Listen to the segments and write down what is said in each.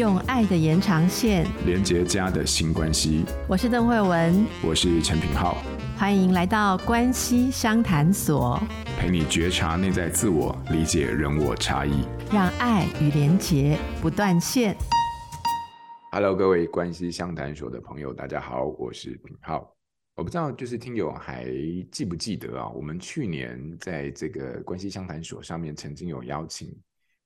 用爱的延长线连接家的新关系。我是邓慧文，我是陈品浩，欢迎来到关系相谈所，陪你觉察内在自我，理解人我差异，让爱与连结不断线。Hello，各位关系相谈所的朋友，大家好，我是品浩。我不知道，就是听友还记不记得啊？我们去年在这个关系相谈所上面曾经有邀请。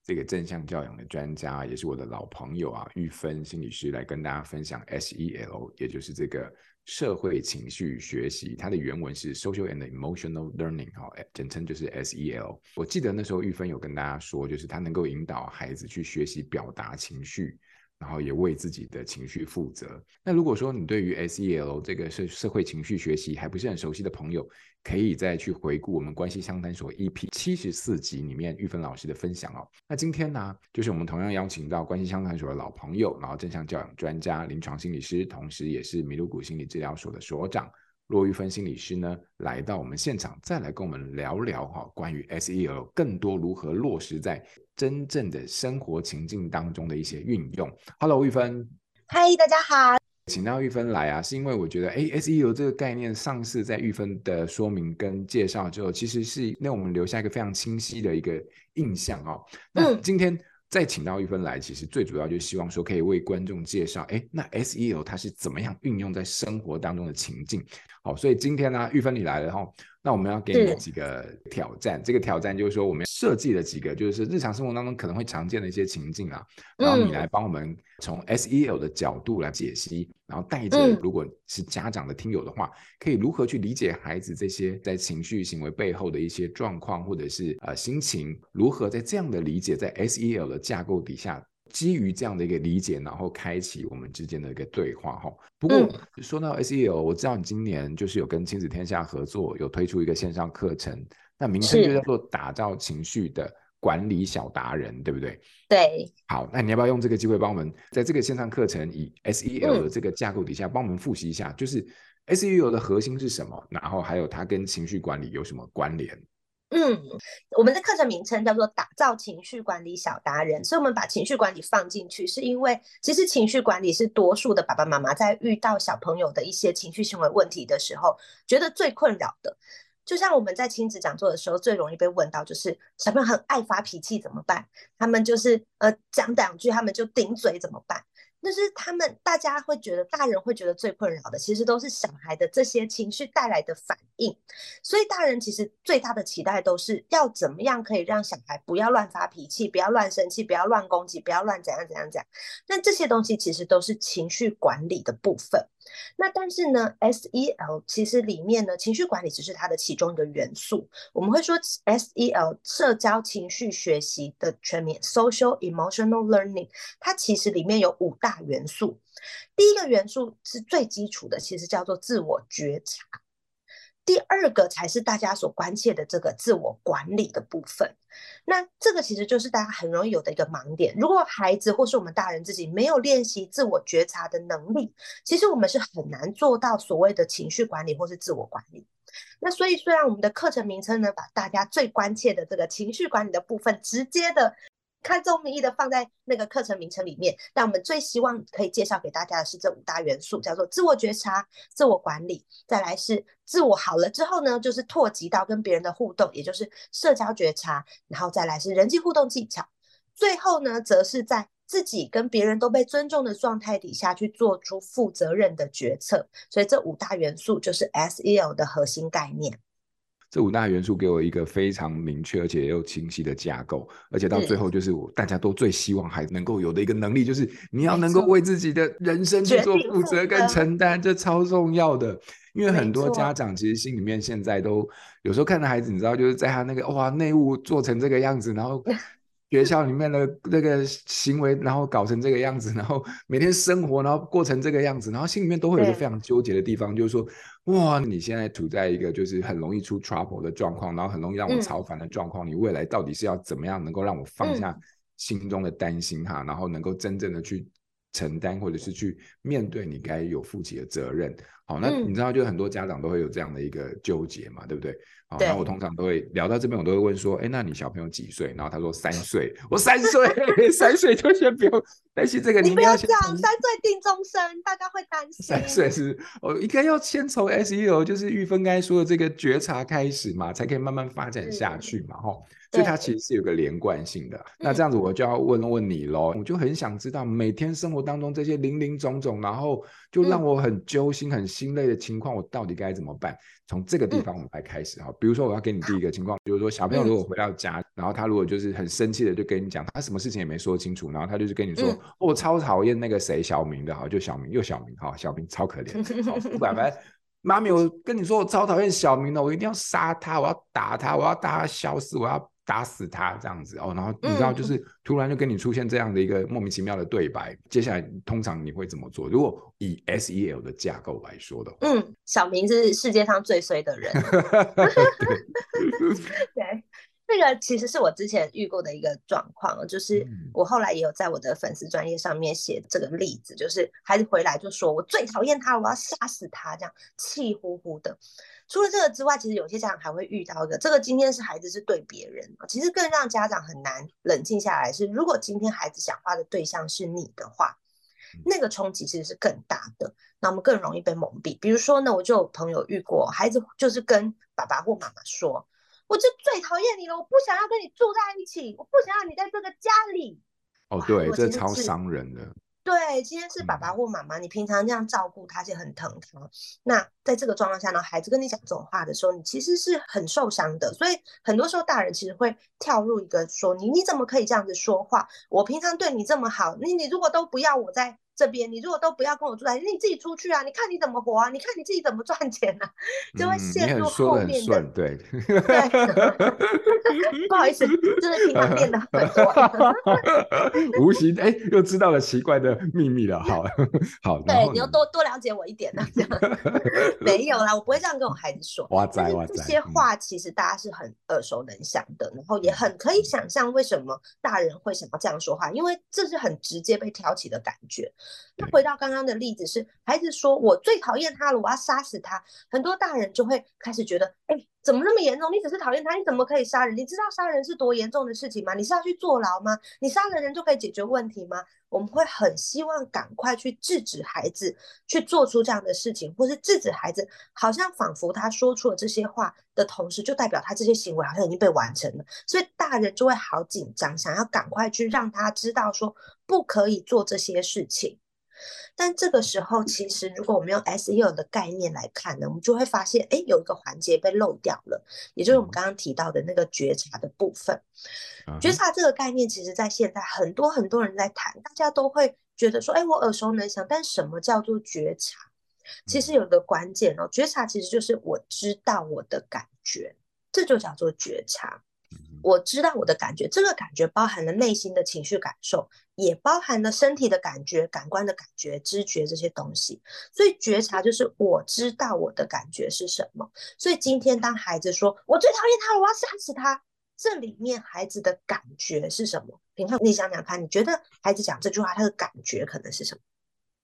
这个正向教养的专家，也是我的老朋友啊，玉芬心理师来跟大家分享 SEL，也就是这个社会情绪学习，它的原文是 Social and Emotional Learning，哈，简称就是 SEL。我记得那时候玉芬有跟大家说，就是他能够引导孩子去学习表达情绪。然后也为自己的情绪负责。那如果说你对于 SEL 这个社社会情绪学习还不是很熟悉的朋友，可以再去回顾我们关系相谈所 EP 七十四集里面玉芬老师的分享哦。那今天呢，就是我们同样邀请到关系相谈所的老朋友，然后正向教养专家、临床心理师，同时也是米鲁谷心理治疗所的所长。骆玉芬心理师呢，来到我们现场，再来跟我们聊聊哈，关于 SEL 更多如何落实在真正的生活情境当中的一些运用。Hello，玉芬。嗨，大家好。请到玉芬来啊，是因为我觉得，哎，SEO 这个概念上次在玉芬的说明跟介绍之后，其实是让我们留下一个非常清晰的一个印象哦。那今天。嗯再请到玉芬来，其实最主要就是希望说可以为观众介绍，哎，那 SEO 它是怎么样运用在生活当中的情境。好，所以今天呢，玉芬你来了哈，那我们要给你几个挑战。这个挑战就是说，我们设计了几个，就是日常生活当中可能会常见的一些情境啊，然后你来帮我们从 SEL 的角度来解析，然后带着如果是家长的听友的话，可以如何去理解孩子这些在情绪行为背后的一些状况，或者是呃心情，如何在这样的理解，在 SEL 的架构底下。基于这样的一个理解，然后开启我们之间的一个对话哈。不过说到 SEL，我知道你今年就是有跟亲子天下合作，有推出一个线上课程，那名称就叫做打造情绪的管理小达人，对不对？对。好，那你要不要用这个机会帮我们在这个线上课程以 SEL 的这个架构底下，帮我们复习一下，就是 SEL 的核心是什么？然后还有它跟情绪管理有什么关联？嗯，我们的课程名称叫做“打造情绪管理小达人”，所以我们把情绪管理放进去，是因为其实情绪管理是多数的爸爸妈妈在遇到小朋友的一些情绪行为问题的时候，觉得最困扰的。就像我们在亲子讲座的时候，最容易被问到，就是小朋友很爱发脾气怎么办？他们就是呃讲两句，他们就顶嘴怎么办？就是他们，大家会觉得，大人会觉得最困扰的，其实都是小孩的这些情绪带来的反应。所以大人其实最大的期待都是要怎么样可以让小孩不要乱发脾气，不要乱生气，不要乱攻击，不要乱怎样怎样怎样。那这些东西其实都是情绪管理的部分。那但是呢，SEL 其实里面呢，情绪管理只是它的其中一个元素。我们会说 SEL 社交情绪学习的全名 Social Emotional Learning，它其实里面有五大元素。第一个元素是最基础的，其实叫做自我觉察。第二个才是大家所关切的这个自我管理的部分，那这个其实就是大家很容易有的一个盲点。如果孩子或是我们大人自己没有练习自我觉察的能力，其实我们是很难做到所谓的情绪管理或是自我管理。那所以虽然我们的课程名称呢，把大家最关切的这个情绪管理的部分直接的。开宗明义的放在那个课程名称里面，但我们最希望可以介绍给大家的是这五大元素，叫做自我觉察、自我管理，再来是自我好了之后呢，就是拓及到跟别人的互动，也就是社交觉察，然后再来是人际互动技巧，最后呢，则是在自己跟别人都被尊重的状态底下去做出负责任的决策，所以这五大元素就是 SEL 的核心概念。这五大元素给我一个非常明确而且又清晰的架构，而且到最后就是我大家都最希望还能够有的一个能力，就是你要能够为自己的人生去做负责跟承担，这超重要的。因为很多家长其实心里面现在都有时候看到孩子，你知道，就是在他那个哇内务做成这个样子，然后。学校里面的那个行为，然后搞成这个样子，然后每天生活，然后过成这个样子，然后心里面都会有一个非常纠结的地方，就是说，哇，你现在处在一个就是很容易出 trouble 的状况，然后很容易让我操烦的状况，嗯，你未来到底是要怎么样能够让我放下心中的担心哈，然后能够真正的去承担，或者是去面对你该有负起的责任。好，那你知道，就很多家长都会有这样的一个纠结嘛，对不对？好，那我通常都会聊到这边，我都会问说，哎，那你小朋友几岁？然后他说三岁，我三岁，三岁就先不用担心这个，你不要这样，三岁定终身，大家会担心。三岁是，我应该要先从 SEO，就是玉芬刚才说的这个觉察开始嘛，才可以慢慢发展下去嘛，哈。所以它其实是有个连贯性的。那这样子我就要问问你喽，我就很想知道每天生活当中这些零零总总，然后就让我很揪心、很心累的情况，我到底该怎么办？从这个地方我们来开始哈。比如说我要给你第一个情况，比如说小朋友如果回到家，然后他如果就是很生气的就跟你讲，他什么事情也没说清楚，然后他就是跟你说，我超讨厌那个谁小明的哈，就小明又小明哈，小明超可怜，好不管反正。妈咪，我跟你说，我超讨厌小明的，我一定要杀他，我要打他，我要打他消失，我要打死他这样子哦。然后你知道，就是突然就跟你出现这样的一个莫名其妙的对白，嗯、接下来通常你会怎么做？如果以 SEL 的架构来说的话，嗯，小明是世界上最衰的人。对。这个其实是我之前遇过的一个状况，就是我后来也有在我的粉丝专业上面写这个例子，就是孩子回来就说：“我最讨厌他，我要杀死他。”这样气呼呼的。除了这个之外，其实有些家长还会遇到一个，这个今天是孩子是对别人，其实更让家长很难冷静下来是，如果今天孩子讲话的对象是你的话，那个冲击其实是更大的，那我们更容易被蒙蔽。比如说呢，我就有朋友遇过，孩子就是跟爸爸或妈妈说。我就最讨厌你了，我不想要跟你住在一起，我不想要你在这个家里。哦，对，这超伤人的。对，今天是爸爸或妈妈，你平常这样照顾他，而且很疼他。那在这个状况下呢，孩子跟你讲这种话的时候，你其实是很受伤的。所以很多时候大人其实会跳入一个说你你怎么可以这样子说话？我平常对你这么好，你你如果都不要我在。这边你如果都不要跟我住在，你自己出去啊！你看你怎么活啊？你看你自己怎么赚钱啊？就会陷入后面的。嗯、对，对 不好意思，就是平常练的很多。无形哎，又知道了奇怪的秘密了。好，好。对，你要多多了解我一点呢。这样没有啦，我不会这样跟我孩子说。哇塞哇塞！这些话其实大家是很耳熟能详的，然后也很可以想象为什么大人会想要这样说话，因为这是很直接被挑起的感觉。那回到刚刚的例子是，孩子说我最讨厌他了，我要杀死他。很多大人就会开始觉得，哎，怎么那么严重？你只是讨厌他，你怎么可以杀人？你知道杀人是多严重的事情吗？你是要去坐牢吗？你杀了人就可以解决问题吗？我们会很希望赶快去制止孩子去做出这样的事情，或是制止孩子，好像仿佛他说出了这些话的同时，就代表他这些行为好像已经被完成了。所以大人就会好紧张，想要赶快去让他知道说不可以做这些事情。但这个时候，其实如果我们用 SEO 的概念来看呢，我们就会发现，哎，有一个环节被漏掉了，也就是我们刚刚提到的那个觉察的部分。觉察这个概念，其实在现在很多很多人在谈，大家都会觉得说，哎，我耳熟能详。但什么叫做觉察？其实有一个关键哦，觉察其实就是我知道我的感觉，这就叫做觉察。我知道我的感觉，这个感觉包含了内心的情绪感受，也包含了身体的感觉、感官的感觉、知觉这些东西。所以觉察就是我知道我的感觉是什么。所以今天当孩子说“我最讨厌他了，我要杀死他”，这里面孩子的感觉是什么？你看，你想想看，你觉得孩子讲这句话，他的感觉可能是什么？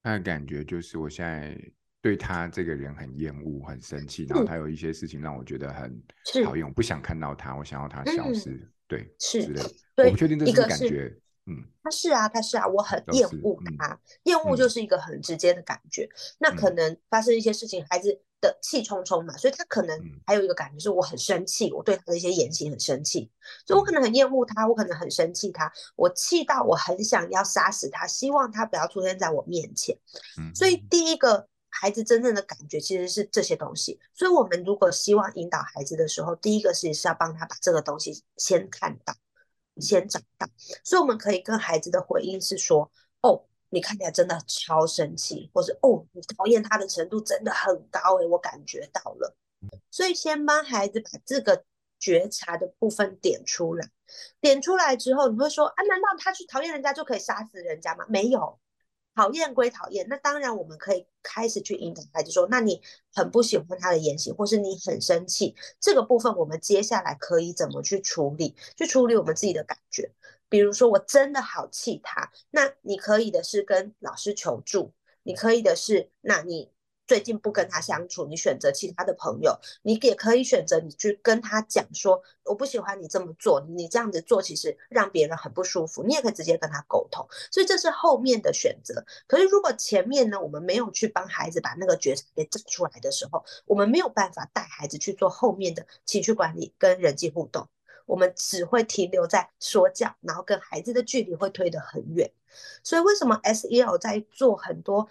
他的感觉就是我现在。对他这个人很厌恶、很生气，然后他有一些事情让我觉得很讨厌，我不想看到他，我想要他消失，嗯、对，是之类的。我不确定这是感觉，嗯，他是啊，他是啊，我很厌恶他，嗯、厌恶就是一个很直接的感觉。嗯、那可能发生一些事情，孩子的气冲冲嘛，所以他可能还有一个感觉是我很生气，我对他的一些言行很生气，所以我可能很厌恶他，我可能很生气他，我气到我很想要杀死他，希望他不要出现在我面前。嗯、所以第一个。孩子真正的感觉其实是这些东西，所以我们如果希望引导孩子的时候，第一个是是要帮他把这个东西先看到，先找到。所以我们可以跟孩子的回应是说：“哦，你看起来真的超生气，或是哦，你讨厌他的程度真的很高诶，我感觉到了。”所以先帮孩子把这个觉察的部分点出来，点出来之后，你会说：“啊，难道他去讨厌人家就可以杀死人家吗？”没有。讨厌归讨厌，那当然我们可以开始去引导孩子说，那你很不喜欢他的言行，或是你很生气，这个部分我们接下来可以怎么去处理？去处理我们自己的感觉。比如说我真的好气他，那你可以的是跟老师求助，你可以的是，那你。最近不跟他相处，你选择其他的朋友，你也可以选择你去跟他讲说，我不喜欢你这么做，你这样子做其实让别人很不舒服。你也可以直接跟他沟通，所以这是后面的选择。可是如果前面呢，我们没有去帮孩子把那个觉察给整出来的时候，我们没有办法带孩子去做后面的情绪管理跟人际互动，我们只会停留在说教，然后跟孩子的距离会推得很远。所以为什么 SEL 在做很多？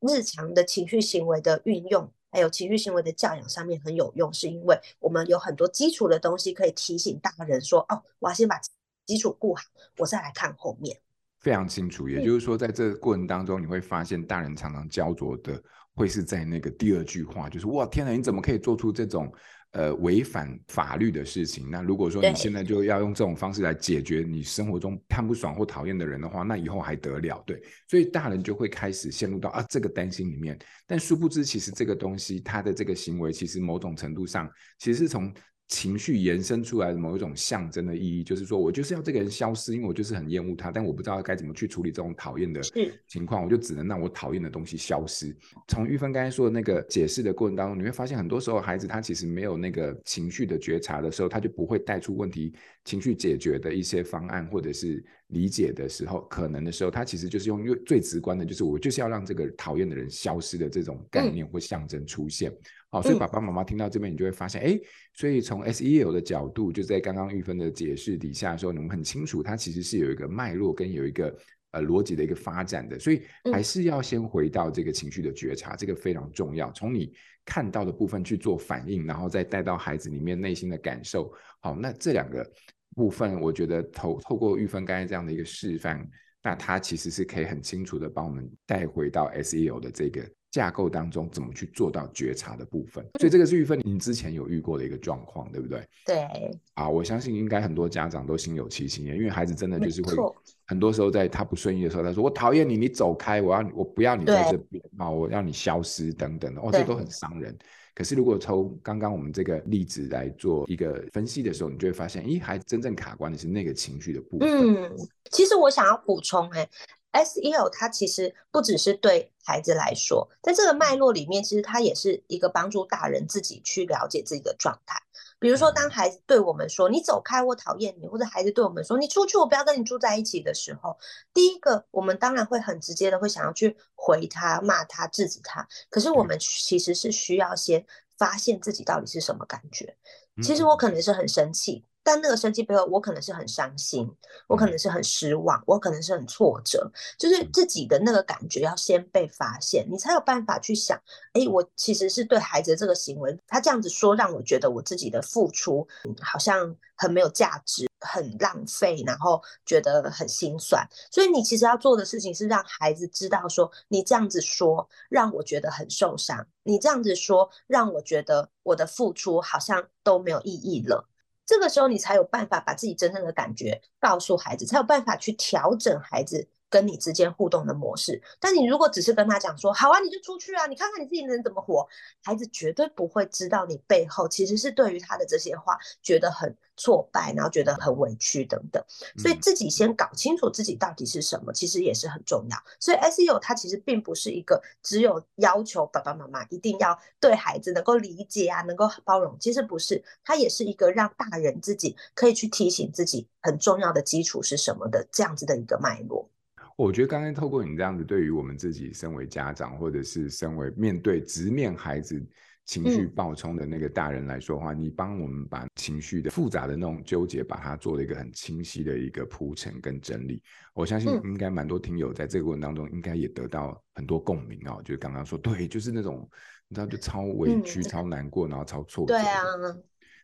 日常的情绪行为的运用，还有情绪行为的教养上面很有用，是因为我们有很多基础的东西可以提醒大人说：“哦，我要先把基础顾好，我再来看后面。”非常清楚，也就是说，在这个过程当中，你会发现大人常常焦灼的会是在那个第二句话，就是“哇，天哪，你怎么可以做出这种？”呃，违反法律的事情。那如果说你现在就要用这种方式来解决你生活中看不爽或讨厌的人的话，那以后还得了？对，所以大人就会开始陷入到啊这个担心里面。但殊不知，其实这个东西，他的这个行为，其实某种程度上，其实是从。情绪延伸出来的某一种象征的意义，就是说我就是要这个人消失，因为我就是很厌恶他，但我不知道该怎么去处理这种讨厌的情况，我就只能让我讨厌的东西消失。从玉芬刚才说的那个解释的过程当中，你会发现很多时候孩子他其实没有那个情绪的觉察的时候，他就不会带出问题情绪解决的一些方案，或者是理解的时候，可能的时候，他其实就是用最直观的，就是我就是要让这个讨厌的人消失的这种概念或象征出现。嗯好，所以爸爸妈妈听到这边，你就会发现，哎、嗯，所以从 SEL 的角度，就在刚刚玉芬的解释底下的时候，你们很清楚，它其实是有一个脉络跟有一个呃逻辑的一个发展的，所以还是要先回到这个情绪的觉察，这个非常重要。从你看到的部分去做反应，然后再带到孩子里面内心的感受。好，那这两个部分，我觉得透透过玉芬刚才这样的一个示范，那它其实是可以很清楚的帮我们带回到 SEO 的这个。架构当中怎么去做到觉察的部分？所以这个是玉芬，你之前有遇过的一个状况，对不对？对。啊，我相信应该很多家长都心有戚戚焉，因为孩子真的就是会很多时候在他不顺意的时候，他说：“我讨厌你，你走开，我要我不要你在这边啊，我要你消失等等的。”哦，这都很伤人。可是如果从刚刚我们这个例子来做一个分析的时候，你就会发现，咦，孩子真正卡关的是那个情绪的部分。嗯，其实我想要补充，哎。SEL 它其实不只是对孩子来说，在这个脉络里面，其实它也是一个帮助大人自己去了解自己的状态。比如说，当孩子对我们说“你走开，我讨厌你”，或者孩子对我们说“你出去，我不要跟你住在一起”的时候，第一个我们当然会很直接的会想要去回他、骂他、制止他。可是我们其实是需要先发现自己到底是什么感觉。其实我可能是很生气。但那个生气背后，我可能是很伤心，我可能是很失望，我可能是很挫折，就是自己的那个感觉要先被发现，你才有办法去想，哎，我其实是对孩子这个行为，他这样子说让我觉得我自己的付出好像很没有价值，很浪费，然后觉得很心酸。所以你其实要做的事情是让孩子知道说，你这样子说让我觉得很受伤，你这样子说让我觉得我的付出好像都没有意义了。这个时候，你才有办法把自己真正的感觉告诉孩子，才有办法去调整孩子跟你之间互动的模式。但你如果只是跟他讲说，好啊，你就出去啊，你看看你自己能怎么活，孩子绝对不会知道你背后其实是对于他的这些话觉得很挫败，然后觉得很委屈等等。所以自己先搞清楚自己到底是什么，其实也是很重要。所以 SEO 它其实并不是一个只有要求爸爸妈妈一定要对孩子能够理解啊，能够包容，其实不是，它也是一个让大人自己可以去提醒自己很重要的基础是什么的这样子的一个脉络。我觉得刚才透过你这样子，对于我们自己身为家长，或者是身为面对直面孩子情绪暴冲的那个大人来说的话，嗯、你帮我们把情绪的复杂的那种纠结，把它做了一个很清晰的一个铺陈跟整理。我相信应该蛮多听友在这个过程当中，应该也得到很多共鸣哦。就是刚刚说，对，就是那种你知道，就超委屈、嗯、超难过，然后超挫折。对啊，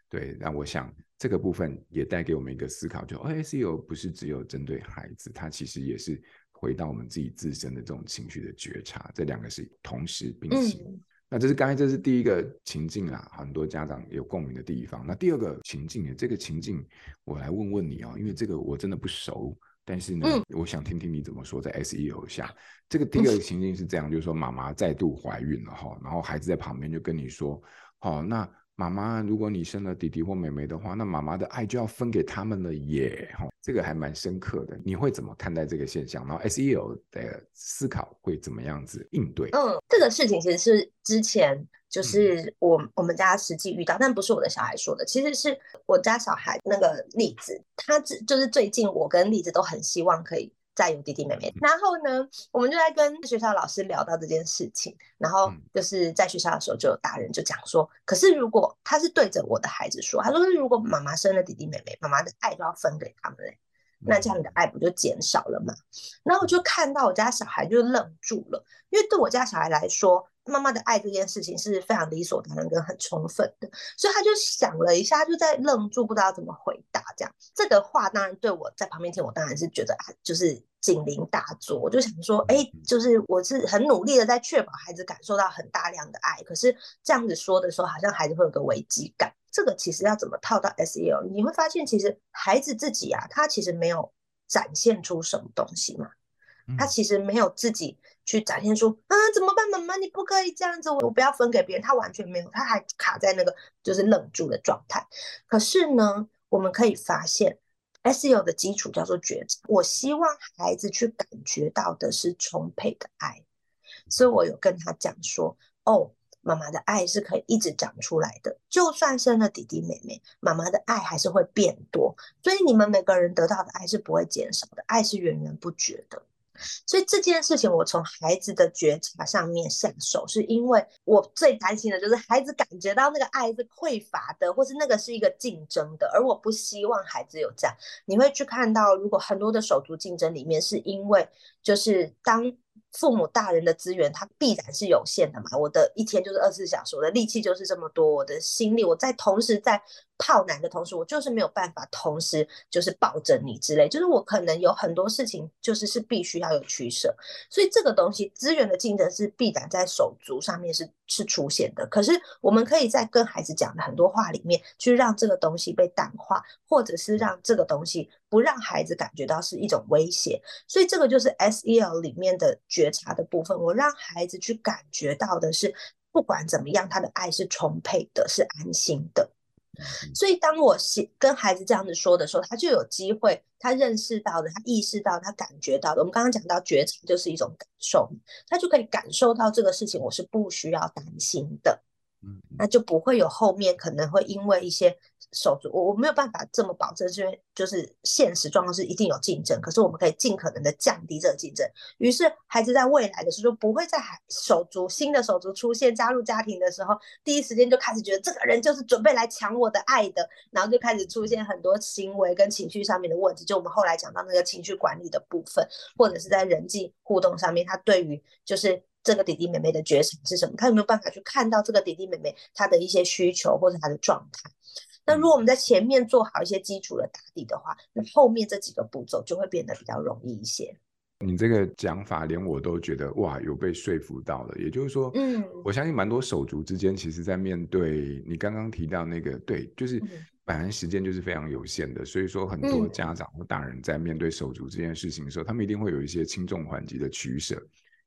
对，那我想。这个部分也带给我们一个思考，就 SEL 不是只有针对孩子，它其实也是回到我们自己自身的这种情绪的觉察，这两个是同时并行。嗯、那这是刚才这是第一个情境啦，很多家长有共鸣的地方。那第二个情境，这个情境我来问问你哦，因为这个我真的不熟，但是呢，嗯、我想听听你怎么说，在 SEO 下，这个第二个情境是这样，嗯、就是说妈妈再度怀孕了哈，然后孩子在旁边就跟你说，哦，那妈妈，如果你生了弟弟或妹妹的话，那妈妈的爱就要分给他们了耶，哈，这个还蛮深刻的。你会怎么看待这个现象？然后 SEO 的思考会怎么样子应对？嗯，这个事情其实是之前。就是我我们家实际遇到，但不是我的小孩说的，其实是我家小孩那个例子，他只就是最近我跟例子都很希望可以再有弟弟妹妹，然后呢，我们就在跟学校老师聊到这件事情，然后就是在学校的时候就有大人就讲说，可是如果他是对着我的孩子说，他说如果妈妈生了弟弟妹妹，妈妈的爱都要分给他们嘞，那这样你的爱不就减少了吗？然后我就看到我家小孩就愣住了，因为对我家小孩来说。妈妈的爱这件事情是非常理所当然跟很充分的，所以他就想了一下，就在愣住，不知道怎么回答。这样这个话当然对我在旁边听，我当然是觉得就是警铃大作。我就想说，哎，就是我是很努力的在确保孩子感受到很大量的爱，可是这样子说的时候，好像孩子会有个危机感。这个其实要怎么套到 SEL？你会发现，其实孩子自己啊，他其实没有展现出什么东西嘛。他其实没有自己去展现出啊，怎么办，妈妈你不可以这样子，我不要分给别人。他完全没有，他还卡在那个就是愣住的状态。可是呢，我们可以发现，S U 的基础叫做觉察。我希望孩子去感觉到的是充沛的爱，所以我有跟他讲说，哦，妈妈的爱是可以一直长出来的，就算生了弟弟妹妹，妈妈的爱还是会变多。所以你们每个人得到的爱是不会减少的，爱是源源不绝的。所以这件事情，我从孩子的觉察上面下手，是因为我最担心的就是孩子感觉到那个爱是匮乏的，或是那个是一个竞争的，而我不希望孩子有这样。你会去看到，如果很多的手足竞争里面，是因为就是当。父母大人的资源，他必然是有限的嘛。我的一天就是二十四小时，我的力气就是这么多，我的心力，我在同时在泡奶的同时，我就是没有办法同时就是抱着你之类，就是我可能有很多事情就是是必须要有取舍。所以这个东西资源的竞争是必然在手足上面是是出现的。可是我们可以在跟孩子讲的很多话里面，去让这个东西被淡化，或者是让这个东西不让孩子感觉到是一种威胁。所以这个就是 SEL 里面的觉察的部分，我让孩子去感觉到的是，不管怎么样，他的爱是充沛的，是安心的。所以当我跟孩子这样子说的时候，他就有机会，他认识到的，他意识到，他感觉到的。我们刚刚讲到觉察就是一种感受，他就可以感受到这个事情，我是不需要担心的。那就不会有后面可能会因为一些手足，我我没有办法这么保证，是因为就是现实状况是一定有竞争，可是我们可以尽可能的降低这个竞争。于是孩子在未来的时候，不会在手足新的手足出现加入家庭的时候，第一时间就开始觉得这个人就是准备来抢我的爱的，然后就开始出现很多行为跟情绪上面的问题。就我们后来讲到那个情绪管理的部分，或者是在人际互动上面，他对于就是。这个弟弟妹妹的觉察是什么？他有没有办法去看到这个弟弟妹妹他的一些需求或者他的状态？那如果我们在前面做好一些基础的打底的话，那后面这几个步骤就会变得比较容易一些。你这个讲法连我都觉得哇，有被说服到了。也就是说，嗯，我相信蛮多手足之间，其实在面对你刚刚提到那个，对，就是本来时间就是非常有限的，所以说很多家长或大人在面对手足这件事情的时候，他们一定会有一些轻重缓急的取舍。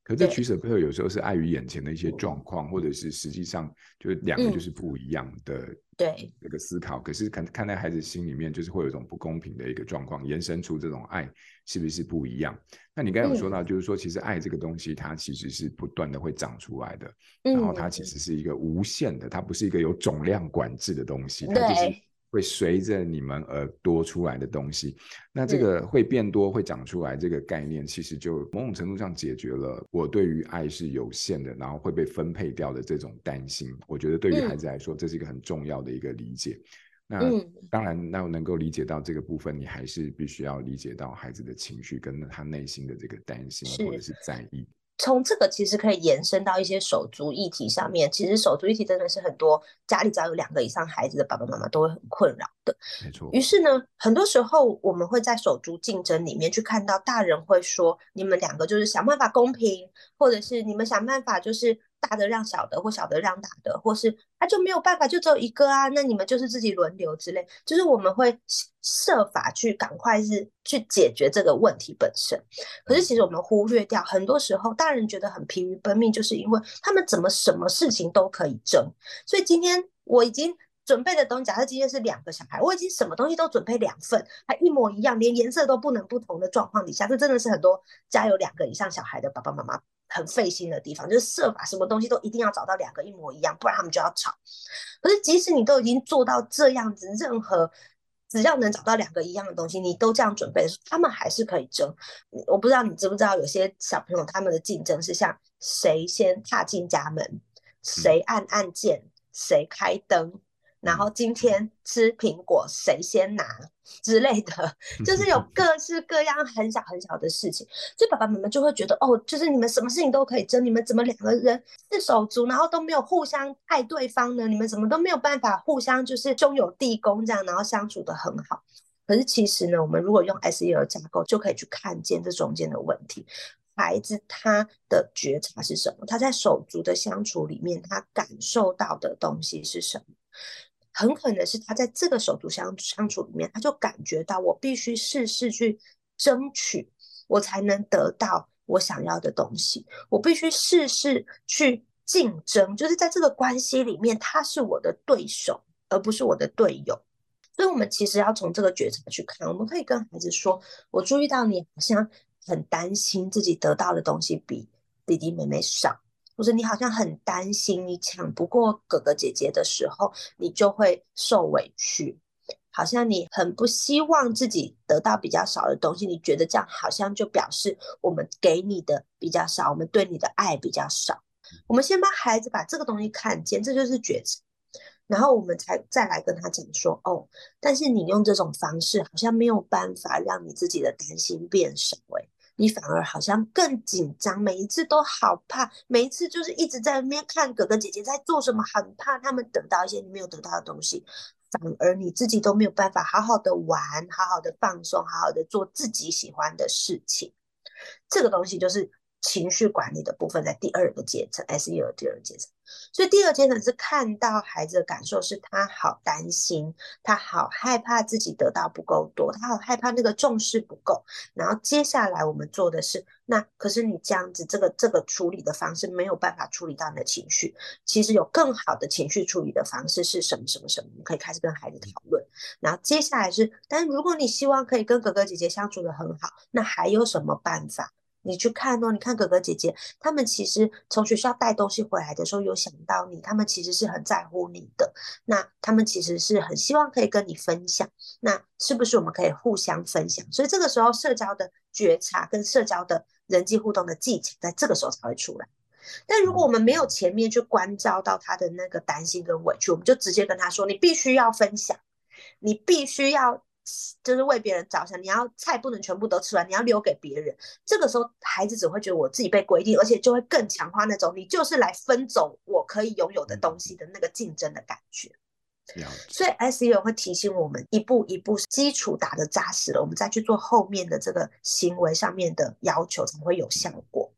可这取舍背后有时候是碍于眼前的一些状况，或者是实际上就是两个就是不一样的对这个思考。可是看看在孩子心里面，就是会有一种不公平的一个状况，延伸出这种爱是不是不一样？那你刚才有说到，就是说其实爱这个东西，它其实是不断的会长出来的，然后它其实是一个无限的，它不是一个有总量管制的东西，它就是。会随着你们而多出来的东西，那这个会变多、会长出来这个概念，其实就某种程度上解决了我对于爱是有限的，然后会被分配掉的这种担心。我觉得对于孩子来说，这是一个很重要的一个理解。那当然，那我能够理解到这个部分，你还是必须要理解到孩子的情绪跟他内心的这个担心或者是在意。从这个其实可以延伸到一些手足议题上面。其实手足议题真的是很多家里只要有两个以上孩子的爸爸妈妈都会很困扰的。没错。于是呢，很多时候我们会在手足竞争里面去看到大人会说：“你们两个就是想办法公平，或者是你们想办法就是。”大的让小的，或小的让大的，或是他、就没有办法，就只有一个啊，那你们就是自己轮流之类，就是我们会设法去赶快是去解决这个问题本身。可是其实我们忽略掉，很多时候大人觉得很疲于奔命，就是因为他们怎么什么事情都可以争。所以今天我已经准备的东西，假设今天是两个小孩，我已经什么东西都准备两份，还一模一样，连颜色都不能不同的状况底下，这真的是很多家有两个以上小孩的爸爸妈妈。很费心的地方，就是设法什么东西都一定要找到两个一模一样，不然他们就要吵。可是即使你都已经做到这样子，任何只要能找到两个一样的东西，你都这样准备他们还是可以争。我不知道你知不知道，有些小朋友他们的竞争是像谁先踏进家门，谁按按键，谁开灯。然后今天吃苹果谁先拿之类的，就是有各式各样很小很小的事情，所以爸爸妈妈就会觉得哦，就是你们什么事情都可以争，你们怎么两个人是手足，然后都没有互相爱对方呢？你们怎么都没有办法互相就是兄友弟恭这样，然后相处得很好。可是其实呢，我们如果用 SEL 架构，就可以去看见这中间的问题。孩子他的觉察是什么？他在手足的相处里面，他感受到的东西是什么？很可能是他在这个手足相相处里面，他就感觉到我必须事事去争取，我才能得到我想要的东西。我必须事事去竞争，就是在这个关系里面，他是我的对手，而不是我的队友。所以，我们其实要从这个觉察去看，我们可以跟孩子说：“我注意到你好像很担心自己得到的东西比弟弟妹妹少。”或者你好像很担心，你抢不过哥哥姐姐的时候，你就会受委屈。好像你很不希望自己得到比较少的东西，你觉得这样好像就表示我们给你的比较少，我们对你的爱比较少。我们先帮孩子把这个东西看见，这就是觉知，然后我们才再来跟他讲说，哦，但是你用这种方式好像没有办法让你自己的担心变少，欸，你反而好像更紧张，每一次都好怕，每一次就是一直在那边看哥哥姐姐在做什么，很怕他们得到一些你没有得到的东西，反而你自己都没有办法好好的玩，好好的放松，好好的做自己喜欢的事情。这个东西就是情绪管理的部分，在第二个阶层，SEL 第二个阶层。所以第二阶层是看到孩子的感受，是他好担心，他好害怕自己得到不够多，他好害怕那个重视不够。然后接下来我们做的是，那可是你这样子，这个这个处理的方式没有办法处理到你的情绪。其实有更好的情绪处理的方式是什么什么什么？我们可以开始跟孩子讨论。然后接下来是，但如果你希望可以跟哥哥姐姐相处的很好，那还有什么办法？你去看哦，你看哥哥姐姐，他们其实从学校带东西回来的时候，有想到你，他们其实是很在乎你的。那他们其实是很希望可以跟你分享。那是不是我们可以互相分享？所以这个时候，社交的觉察跟社交的人际互动的技巧，在这个时候才会出来。但如果我们没有前面去关照到他的那个担心跟委屈，我们就直接跟他说：“你必须要分享，你必须要。”就是为别人着想，你要菜不能全部都吃完，你要留给别人。这个时候，孩子只会觉得我自己被规定，而且就会更强化那种你就是来分走我可以拥有的东西的那个竞争的感觉。所以 S E O 会提醒我们一步一步基础打得扎实了，我们再去做后面的这个行为上面的要求才会有效果。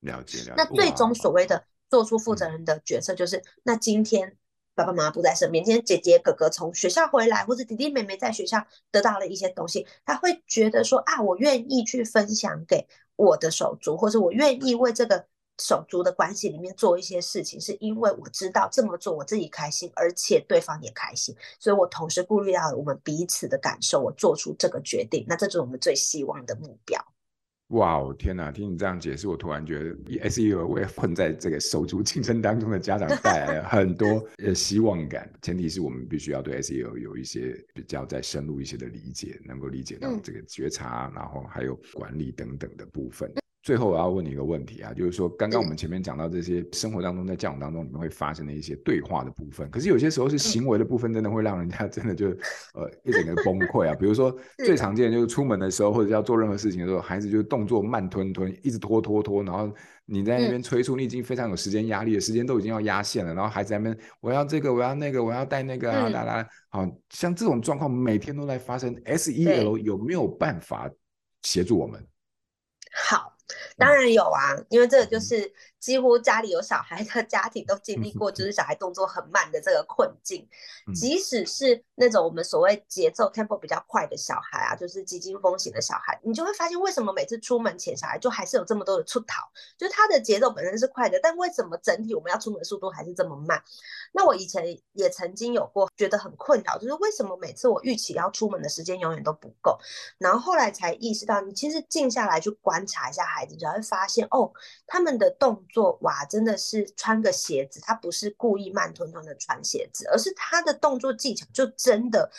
了解，了解。那最终所谓的做出负责人的角色，就是那今天。爸爸妈妈不在身边，今天姐姐哥哥从学校回来，或者弟弟妹妹在学校得到了一些东西，他会觉得说啊，我愿意去分享给我的手足，或者我愿意为这个手足的关系里面做一些事情，是因为我知道这么做我自己开心，而且对方也开心，所以我同时顾虑到我们彼此的感受，我做出这个决定，那这是我们最希望的目标。哇哦，天哪！听你这样解释，我突然觉得，SEL 为混在这个手足竞争当中的家长带来了 很多呃希望感。前提是我们必须要对 SEO 有一些比较再深入一些的理解，能够理解到这个觉察，然后还有管理等等的部分。最后我要问你一个问题啊，就是说刚刚我们前面讲到这些生活当中在教养当中你们会发生的一些对话的部分，可是有些时候是行为的部分，真的会让人家真的就呃一整个崩溃啊。比如说 最常见的就是出门的时候或者要做任何事情的时候，孩子就动作慢吞吞，一直拖拖拖，然后你在那边催促，你已经非常有时间压力了，时间都已经要压线了，然后孩子在那边我要这个我要那个我要带那个啊啦啦，好像这种状况每天都在发生，SEL 有没有办法协助我们？好。当然有啊，因为这个就是几乎家里有小孩的 家庭都经历过，就是小孩动作很慢的这个困境。即使是那种我们所谓节奏 tempo 比较快的小孩啊，就是急惊风型的小孩，你就会发现为什么每次出门前小孩就还是有这么多的出逃，就是他的节奏本身是快的，但为什么整体我们要出门的速度还是这么慢？那我以前也曾经有过觉得很困扰，就是为什么每次我预期要出门的时间永远都不够？然后后来才意识到，你其实静下来去观察一下孩子，就会发现哦，他们的动作哇，真的是穿个鞋子，他不是故意慢吞吞的穿鞋子，而是他的动作技巧就真的。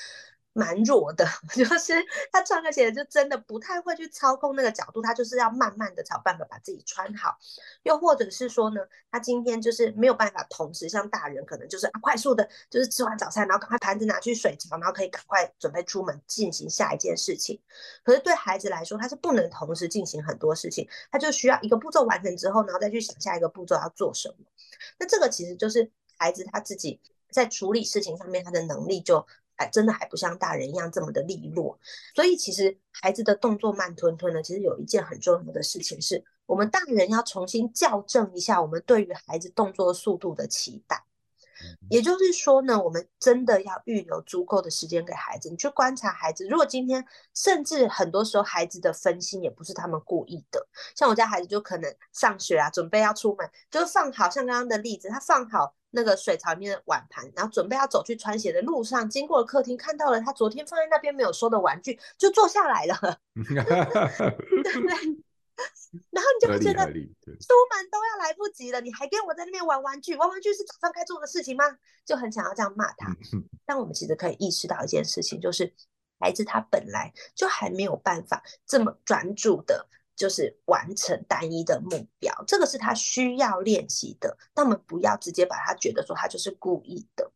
蛮弱的，就是他穿个鞋就真的不太会去操控那个角度，他就是要慢慢的找办法把自己穿好。又或者是说呢，他今天就是没有办法同时像大人可能就是啊快速的，就是吃完早餐，然后赶快盘子拿去水槽，然后可以赶快准备出门进行下一件事情。可是对孩子来说，他是不能同时进行很多事情，他就需要一个步骤完成之后，然后再去想下一个步骤要做什么。那这个其实就是孩子他自己在处理事情上面他的能力就。还真的还不像大人一样这么的利落，所以其实孩子的动作慢吞吞呢，其实有一件很重要的事情是，我们大人要重新校正一下我们对于孩子动作速度的期待。也就是说呢，我们真的要预留足够的时间给孩子，你去观察孩子。如果今天甚至很多时候孩子的分心也不是他们故意的，像我家孩子就可能上学啊，准备要出门，就是放好像刚刚的例子，他放好。那个水槽里面的碗盘，然后准备要走去穿鞋的路上，经过客厅，看到了他昨天放在那边没有收的玩具，就坐下来了，对不对？然后你就会觉得出门都要来不及了，你还跟我在那边玩玩具，玩玩具是早上该做的事情吗？就很想要这样骂他。但我们其实可以意识到一件事情，就是孩子他本来就还没有办法这么专注的。就是完成单一的目标，这个是他需要练习的。那我们不要直接把他觉得说他就是故意的，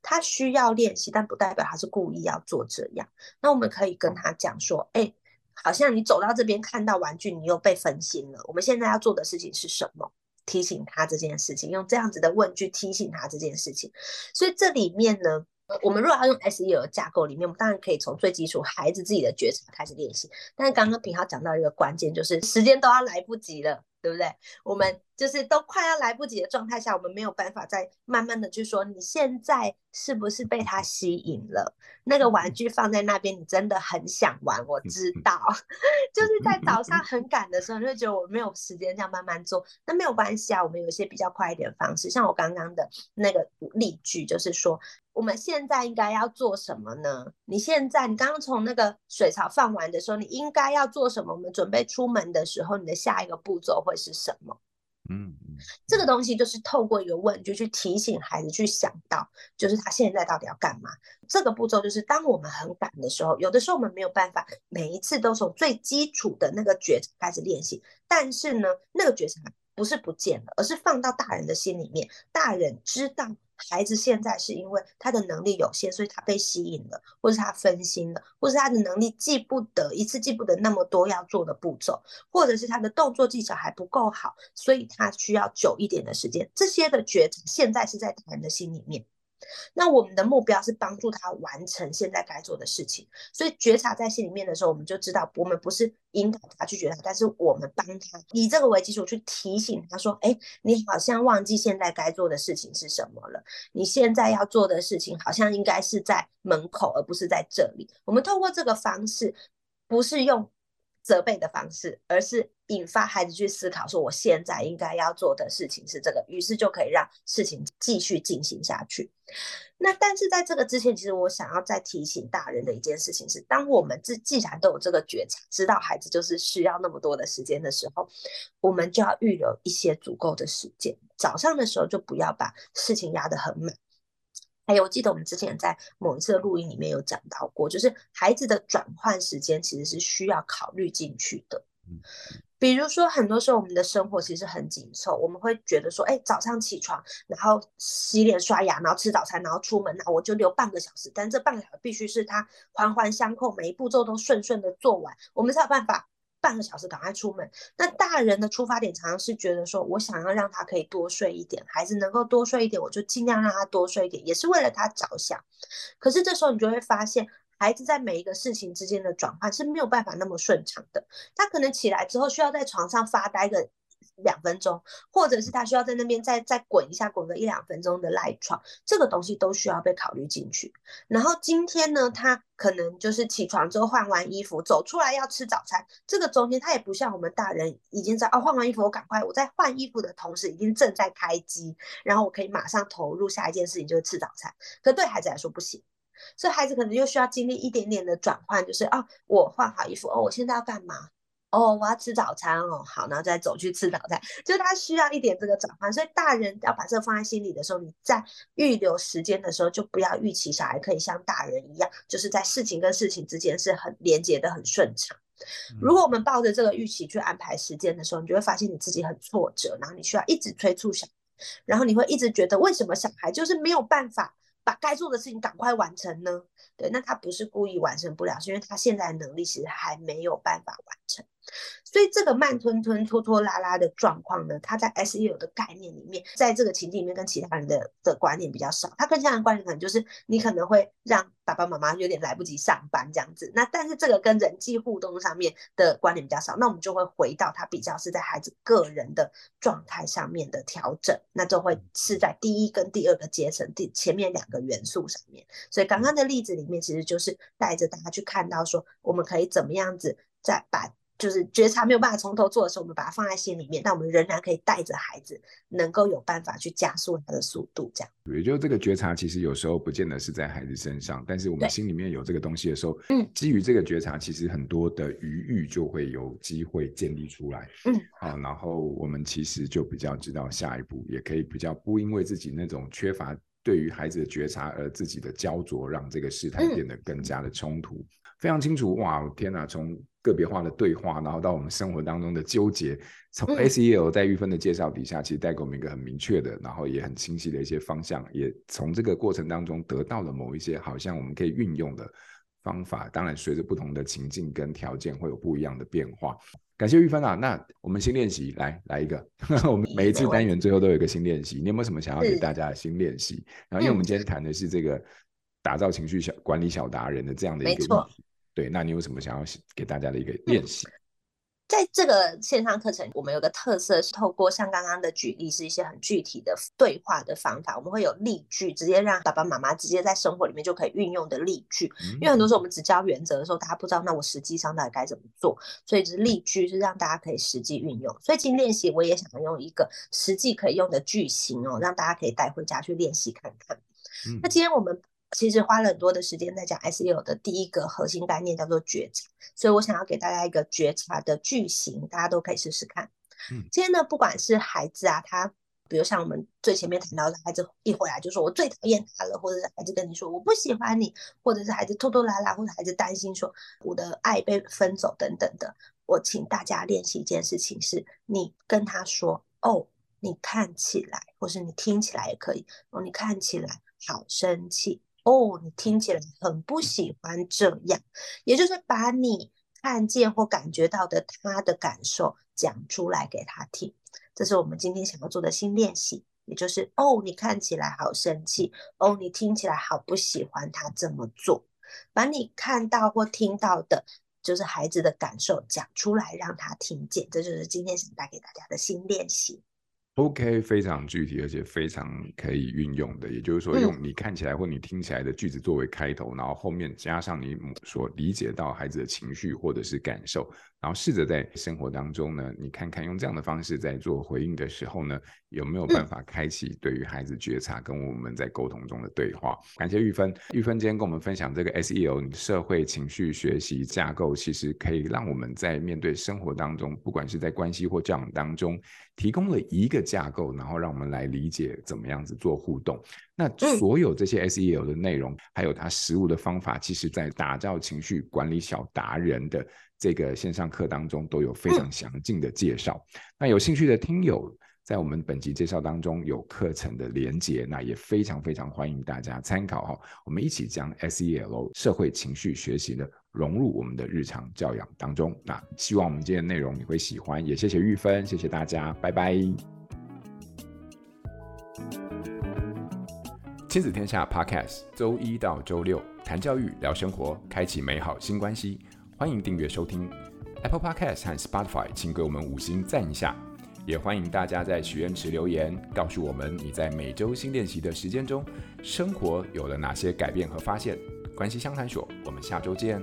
他需要练习，但不代表他是故意要做这样。那我们可以跟他讲说，哎，好像你走到这边看到玩具，你又被分心了。我们现在要做的事情是什么？提醒他这件事情，用这样子的问句提醒他这件事情。所以这里面呢。我们如果要用 SEO 架构里面，我们当然可以从最基础孩子自己的觉察开始练习。但是刚刚平浩讲到一个关键，就是时间都要来不及了，对不对？我们就是都快要来不及的状态下，我们没有办法再慢慢的去说，你现在是不是被他吸引了？那个玩具放在那边，你真的很想玩，我知道。就是在早上很赶的时候，你会觉得我没有时间这样慢慢做，那没有关系啊，我们有一些比较快一点的方式，像我刚刚的那个例句，就是说。我们现在应该要做什么呢？你现在，你刚刚从那个水槽放完的时候，你应该要做什么？我们准备出门的时候，你的下一个步骤会是什么？嗯，这个东西就是透过一个问句去提醒孩子去想到，就是他现在到底要干嘛？这个步骤就是当我们很赶的时候，有的时候我们没有办法每一次都从最基础的那个觉察开始练习，但是呢，那个觉察不是不见了，而是放到大人的心里面，大人知道。孩子现在是因为他的能力有限，所以他被吸引了，或是他分心了，或是他的能力记不得一次记不得那么多要做的步骤，或者是他的动作技巧还不够好，所以他需要久一点的时间。这些的觉察现在是在大人的心里面。那我们的目标是帮助他完成现在该做的事情，所以觉察在心里面的时候，我们就知道我们不是引导他去觉察，但是我们帮他以这个为基础去提醒他说：“哎，你好像忘记现在该做的事情是什么了。你现在要做的事情好像应该是在门口，而不是在这里。”我们透过这个方式，不是用责备的方式，而是。引发孩子去思考，说我现在应该要做的事情是这个，于是就可以让事情继续进行下去。那但是在这个之前，其实我想要再提醒大人的一件事情是，当我们自既然都有这个觉察，知道孩子就是需要那么多的时间的时候，我们就要预留一些足够的时间。早上的时候就不要把事情压得很满。还有，我记得我们之前在某一次的录音里面有讲到过，就是孩子的转换时间其实是需要考虑进去的。比如说，很多时候我们的生活其实很紧凑，我们会觉得说，哎，早上起床，然后洗脸刷牙，然后吃早餐，然后出门，那我就留半个小时。但这半个小时必须是他环环相扣，每一步骤都顺顺的做完，我们才有办法半个小时赶快出门。那大人的出发点常常是觉得说，我想要让他可以多睡一点，孩子能够多睡一点，我就尽量让他多睡一点，也是为了他着想。可是这时候你就会发现。孩子在每一个事情之间的转换是没有办法那么顺畅的。他可能起来之后需要在床上发呆个两分钟，或者是他需要在那边再再滚一下，滚个一两分钟的赖床，这个东西都需要被考虑进去。然后今天呢，他可能就是起床之后换完衣服走出来要吃早餐，这个中间他也不像我们大人已经在哦换完衣服我赶快我在换衣服的同时已经正在开机，然后我可以马上投入下一件事情就是吃早餐。可对孩子来说不行，所以孩子可能又需要经历一点点的转换，就是哦我换好衣服哦我现在要干嘛？哦，我要吃早餐哦，好，然后再走去吃早餐，就是他需要一点这个转换，所以大人要把这个放在心里的时候，你在预留时间的时候，就不要预期小孩可以像大人一样，就是在事情跟事情之间是很连接的很顺畅。如果我们抱着这个预期去安排时间的时候，你就会发现你自己很挫折，然后你需要一直催促小孩，然后你会一直觉得为什么小孩就是没有办法把该做的事情赶快完成呢？对，那他不是故意完成不了，是因为他现在的能力其实还没有办法完成。所以这个慢吞吞、拖拖拉拉的状况呢，它在 SEO 的概念里面，在这个情境里面跟其他人的的观念比较少。它更像的观念可能就是你可能会让爸爸妈妈有点来不及上班这样子。那但是这个跟人际互动上面的观念比较少，那我们就会回到它比较是在孩子个人的状态上面的调整，那就会是在第一跟第二个阶层第前面两个元素上面。所以刚刚的例子里面，其实就是带着大家去看到说，我们可以怎么样子再把。就是觉察没有办法从头做的时候，我们把它放在心里面，但我们仍然可以带着孩子，能够有办法去加速他的速度，这样。也就是这个觉察，其实有时候不见得是在孩子身上，但是我们心里面有这个东西的时候，嗯，基于这个觉察，其实很多的余裕就会有机会建立出来，嗯，好，然后我们其实就比较知道下一步，也可以比较不因为自己那种缺乏对于孩子的觉察而自己的焦灼，让这个事态变得更加的冲突。嗯非常清楚哇！天哪，从个别化的对话，然后到我们生活当中的纠结，从 SEL 在玉芬的介绍底下，其实带给我们一个很明确的，然后也很清晰的一些方向，也从这个过程当中得到了某一些好像我们可以运用的方法。当然，随着不同的情境跟条件，会有不一样的变化。感谢玉芬啊！那我们新练习来来一个，我们每一次单元最后都有一个新练习。你有没有什么想要给大家的新练习？然后，因为我们今天谈的是这个打造情绪小管理小达人的这样的一个议题。对，那你有什么想要给大家的一个练习？嗯，在这个线上课程，我们有个特色是透过像刚刚的举例，是一些很具体的对话的方法。我们会有例句，直接让爸爸妈妈直接在生活里面就可以运用的例句。因为很多时候我们只教原则的时候，大家不知道那我实际上到底该怎么做，所以就是例句是让大家可以实际运用。所以今天练习我也想用一个实际可以用的句型哦，让大家可以带回家去练习看看。那今天我们。其实花了很多的时间在讲 SEO 的第一个核心概念叫做觉察，所以我想要给大家一个觉察的句型，大家都可以试试看。嗯，今天呢，不管是孩子啊，他比如像我们最前面谈到的孩子一回来就说我最讨厌他了，或者是孩子跟你说我不喜欢你，或者是孩子拖拖拉拉，或者孩子担心说我的爱被分走等等的，我请大家练习一件事情，是你跟他说哦，你看起来，或是你听起来也可以哦，你看起来好生气。哦，你听起来很不喜欢这样，也就是把你看见或感觉到的他的感受讲出来给他听。这是我们今天想要做的新练习，也就是哦，你看起来好生气，哦，你听起来好不喜欢他这么做，把你看到或听到的，就是孩子的感受讲出来，让他听见。这就是今天想带给大家的新练习。OK，非常具体，而且非常可以运用的。也就是说，用你看起来或你听起来的句子作为开头，然后后面加上你所理解到孩子的情绪或者是感受。然后试着在生活当中呢，你看看用这样的方式在做回应的时候呢，有没有办法开启对于孩子觉察跟我们在沟通中的对话？感谢玉芬，玉芬今天跟我们分享这个 SEL 社会情绪学习架构，其实可以让我们在面对生活当中，不管是在关系或教养当中，提供了一个架构，然后让我们来理解怎么样子做互动。那所有这些 SEL 的内容，还有它实务的方法，其实在打造情绪管理小达人的这个线上课当中都有非常详尽的介绍。那有兴趣的听友，在我们本集介绍当中有课程的连结，那也非常非常欢迎大家参考哈。我们一起将 SEL 社会情绪学习的融入我们的日常教养当中。那希望我们今天的内容你会喜欢，也谢谢玉芬，谢谢大家，拜拜。亲子天下 Podcast，周一到周六谈教育、聊生活，开启美好新关系。欢迎订阅收听 Apple Podcast 和 Spotify，请给我们五星赞一下。也欢迎大家在许愿池留言，告诉我们你在每周新练习的时间中，生活有了哪些改变和发现。关系相谈所，我们下周见。